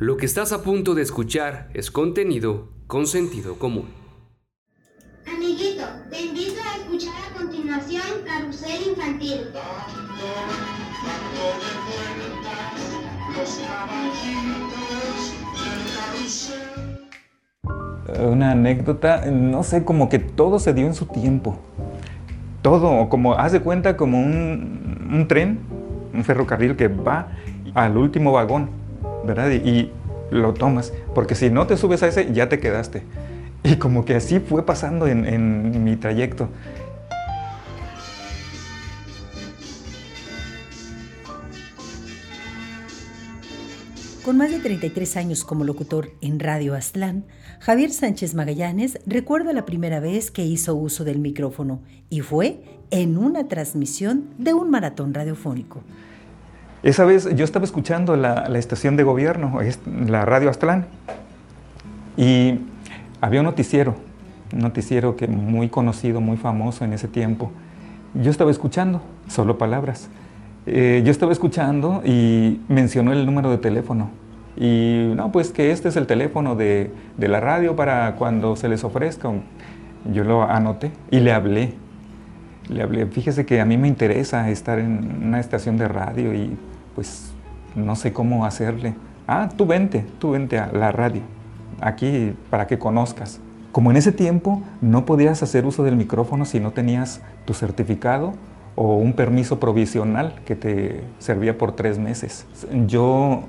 Lo que estás a punto de escuchar es contenido con sentido común. Amiguito, te invito a escuchar a continuación Carrusel Infantil. Una anécdota, no sé, como que todo se dio en su tiempo. Todo, como, haz de cuenta como un, un tren, un ferrocarril que va al último vagón, y lo tomas, porque si no te subes a ese, ya te quedaste. Y como que así fue pasando en, en mi trayecto. Con más de 33 años como locutor en Radio Aztlán, Javier Sánchez Magallanes recuerda la primera vez que hizo uso del micrófono y fue en una transmisión de un maratón radiofónico. Esa vez yo estaba escuchando la, la estación de gobierno, la Radio Aztlán, y había un noticiero, un noticiero que muy conocido, muy famoso en ese tiempo. Yo estaba escuchando, solo palabras. Eh, yo estaba escuchando y mencionó el número de teléfono. Y no, pues que este es el teléfono de, de la radio para cuando se les ofrezca. Yo lo anoté y le hablé. Le hablé, fíjese que a mí me interesa estar en una estación de radio y pues no sé cómo hacerle. Ah, tú vente, tú vente a la radio, aquí para que conozcas. Como en ese tiempo no podías hacer uso del micrófono si no tenías tu certificado o un permiso provisional que te servía por tres meses. Yo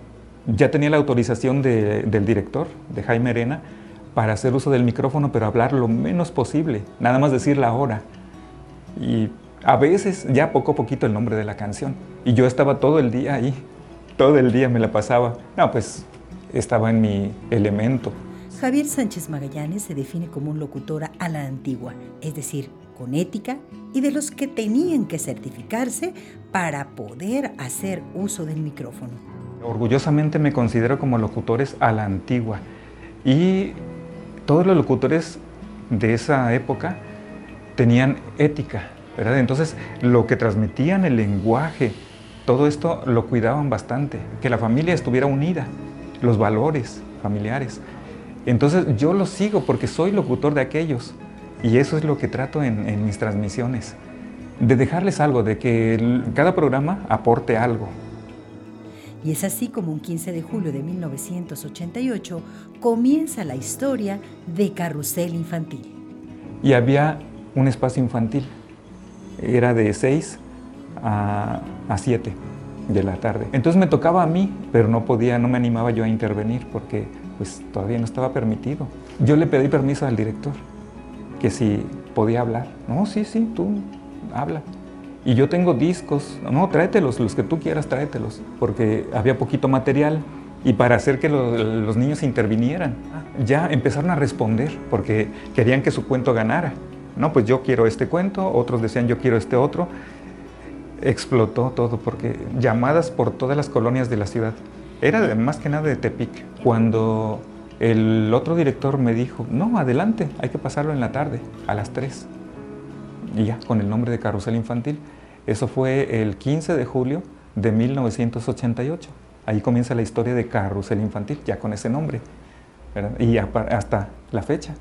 ya tenía la autorización de- del director, de Jaime Arena, para hacer uso del micrófono, pero hablar lo menos posible, nada más decir la hora. Y a veces ya poco a poquito el nombre de la canción. Y yo estaba todo el día ahí, todo el día me la pasaba. No, pues estaba en mi elemento. Javier Sánchez Magallanes se define como un locutor a la antigua, es decir, con ética y de los que tenían que certificarse para poder hacer uso del micrófono. Orgullosamente me considero como locutores a la antigua. Y todos los locutores de esa época tenían ética, ¿verdad? Entonces, lo que transmitían, el lenguaje, todo esto lo cuidaban bastante, que la familia estuviera unida, los valores familiares. Entonces, yo lo sigo porque soy locutor de aquellos y eso es lo que trato en, en mis transmisiones, de dejarles algo, de que cada programa aporte algo, Y es así como un 15 de julio de 1988 comienza la historia de Carrusel Infantil. y había un espacio infantil. Era de 6 a, a 7 de la tarde. Entonces me tocaba a mí, pero no podía, no me animaba yo a intervenir porque pues todavía no estaba permitido. Yo le pedí permiso al director que si podía hablar. No, sí, sí, tú habla. Y yo tengo discos, no, tráetelos, los que tú quieras, tráetelos, porque había poquito material y para hacer que lo- los niños intervinieran. Ya empezaron a responder porque querían que su cuento ganara. No, pues yo quiero este cuento, otros decían yo quiero este otro. Explotó todo porque llamadas por todas las colonias de la ciudad. Era más que nada de Tepic. Cuando el otro director me dijo, no, adelante, hay que pasarlo en la tarde, a las 3 y ya, con el nombre de Carrusel Infantil. Eso fue el 15 de julio de 1988. Ahí comienza la historia de Carrusel Infantil, ya con ese nombre. Y hasta la fecha.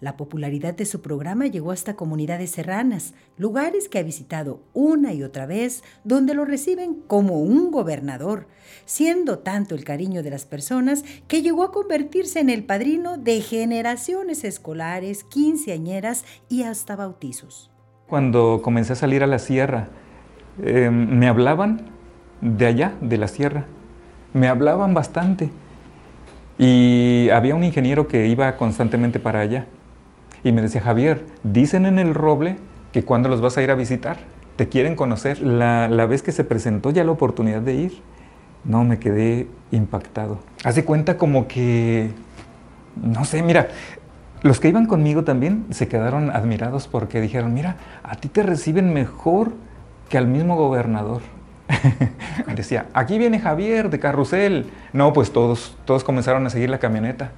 La popularidad de su programa llegó hasta comunidades serranas, lugares que ha visitado una y otra vez, donde lo reciben como un gobernador, siendo tanto el cariño de las personas que llegó a convertirse en el padrino de generaciones escolares, quinceañeras y hasta bautizos. Cuando comencé a salir a la sierra, eh, me hablaban de allá, de la sierra. Me hablaban bastante. Y había un ingeniero que iba constantemente para allá. Y me decía, Javier, dicen en el roble que cuando los vas a ir a visitar, te quieren conocer. La, la vez que se presentó ya la oportunidad de ir, no, me quedé impactado. Hace cuenta como que, no sé, mira, los que iban conmigo también se quedaron admirados porque dijeron, mira, a ti te reciben mejor que al mismo gobernador. Decía, aquí viene Javier de Carrusel. No, pues todos, todos comenzaron a seguir la camioneta.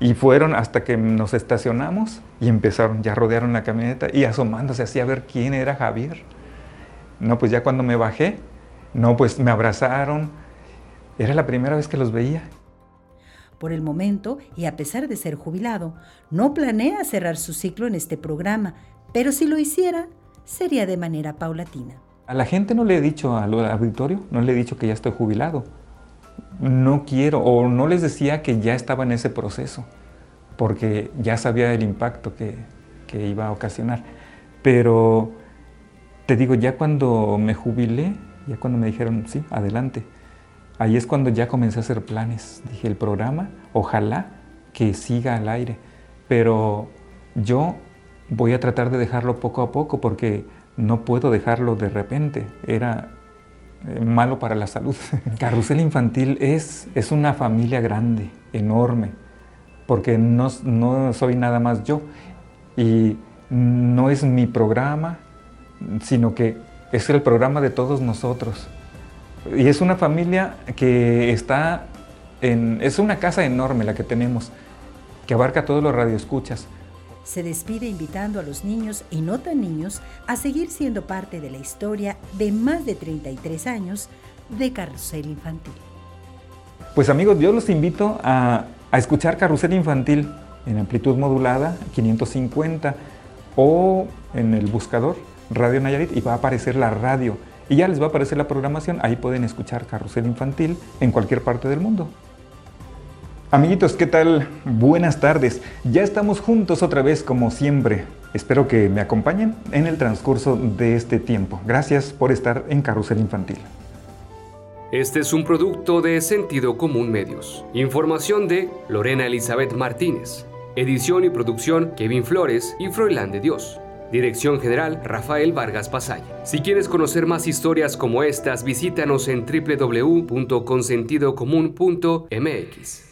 Y fueron hasta que nos estacionamos y empezaron, ya rodearon la camioneta y asomándose así a ver quién era Javier. No, pues ya cuando me bajé, no, pues me abrazaron. Era la primera vez que los veía. Por el momento, y a pesar de ser jubilado, no planea cerrar su ciclo en este programa, pero si lo hiciera, sería de manera paulatina. A la gente no le he dicho al auditorio, no le he dicho que ya estoy jubilado. No quiero, o no les decía que ya estaba en ese proceso, porque ya sabía el impacto que, que iba a ocasionar. Pero te digo, ya cuando me jubilé, ya cuando me dijeron, sí, adelante, ahí es cuando ya comencé a hacer planes. Dije, el programa, ojalá que siga al aire, pero yo voy a tratar de dejarlo poco a poco porque no puedo dejarlo de repente. Era eh, malo para la salud. Carrusel Infantil es, es una familia grande, enorme, porque no, no soy nada más yo. Y no es mi programa, sino que es el programa de todos nosotros. Y es una familia que está en... Es una casa enorme la que tenemos, que abarca todos los radioescuchas. Se despide invitando a los niños y no tan niños a seguir siendo parte de la historia de más de 33 años de Carrusel Infantil. Pues amigos, yo los invito a, escuchar Carrusel Infantil en amplitud modulada 550 o en el buscador Radio Nayarit y va a aparecer la radio y ya les va a aparecer la programación. Ahí pueden escuchar Carrusel Infantil en cualquier parte del mundo. Amiguitos, ¿qué tal? Buenas tardes. Ya estamos juntos otra vez como siempre. Espero que me acompañen en el transcurso de este tiempo. Gracias por estar en Carrusel Infantil. Este es un producto de Sentido Común Medios. Información de Lorena Elizabeth Martínez. Edición y producción Kevin Flores y Froilán de Dios. Dirección General Rafael Vargas Pasaya. Si quieres conocer más historias como estas, visítanos en www.consentidocomún.mx.